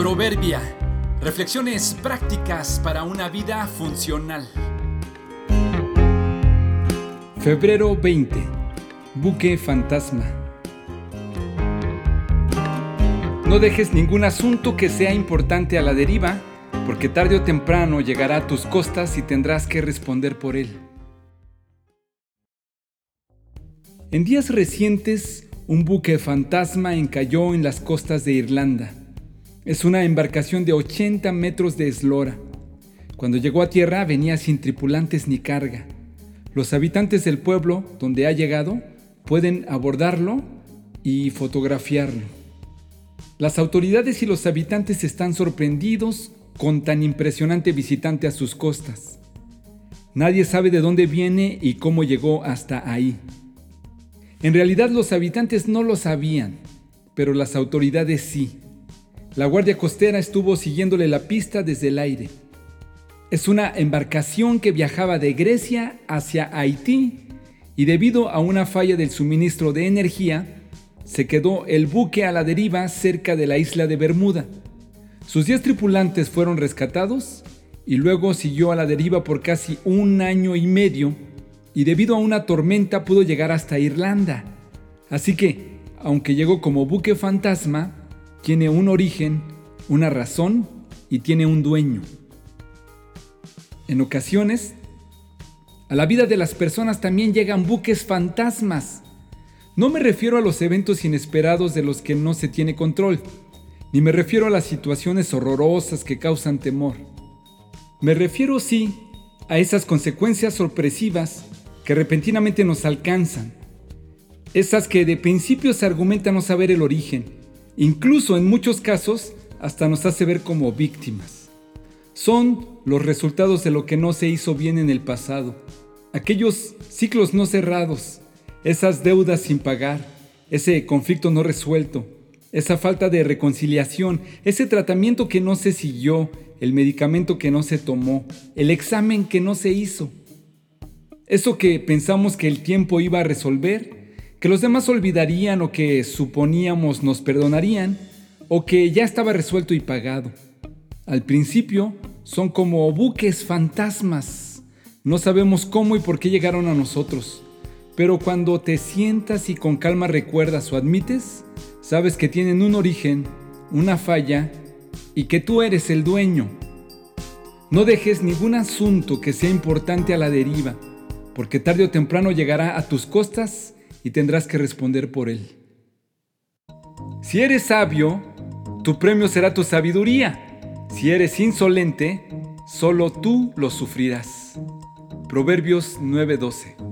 Proverbia. Reflexiones prácticas para una vida funcional. Febrero 20. Buque fantasma. No dejes ningún asunto que sea importante a la deriva, porque tarde o temprano llegará a tus costas y tendrás que responder por él. En días recientes, un buque fantasma encalló en las costas de Irlanda. Es una embarcación de 80 metros de eslora. Cuando llegó a tierra venía sin tripulantes ni carga. Los habitantes del pueblo donde ha llegado pueden abordarlo y fotografiarlo. Las autoridades y los habitantes están sorprendidos con tan impresionante visitante a sus costas. Nadie sabe de dónde viene y cómo llegó hasta ahí. En realidad los habitantes no lo sabían, pero las autoridades sí. La Guardia Costera estuvo siguiéndole la pista desde el aire. Es una embarcación que viajaba de Grecia hacia Haití y debido a una falla del suministro de energía, se quedó el buque a la deriva cerca de la isla de Bermuda. Sus 10 tripulantes fueron rescatados y luego siguió a la deriva por casi un año y medio y debido a una tormenta pudo llegar hasta Irlanda. Así que, aunque llegó como buque fantasma, tiene un origen, una razón y tiene un dueño. En ocasiones, a la vida de las personas también llegan buques fantasmas. No me refiero a los eventos inesperados de los que no se tiene control, ni me refiero a las situaciones horrorosas que causan temor. Me refiero sí a esas consecuencias sorpresivas que repentinamente nos alcanzan. Esas que de principio se argumentan no saber el origen. Incluso en muchos casos hasta nos hace ver como víctimas. Son los resultados de lo que no se hizo bien en el pasado. Aquellos ciclos no cerrados, esas deudas sin pagar, ese conflicto no resuelto, esa falta de reconciliación, ese tratamiento que no se siguió, el medicamento que no se tomó, el examen que no se hizo. Eso que pensamos que el tiempo iba a resolver, que los demás olvidarían o que suponíamos nos perdonarían, o que ya estaba resuelto y pagado. Al principio son como buques fantasmas. No sabemos cómo y por qué llegaron a nosotros. Pero cuando te sientas y con calma recuerdas o admites, sabes que tienen un origen, una falla y que tú eres el dueño. No dejes ningún asunto que sea importante a la deriva porque tarde o temprano llegará a tus costas y tendrás que responder por él. Si eres sabio, tu premio será tu sabiduría. Si eres insolente, solo tú lo sufrirás. Proverbios 9:12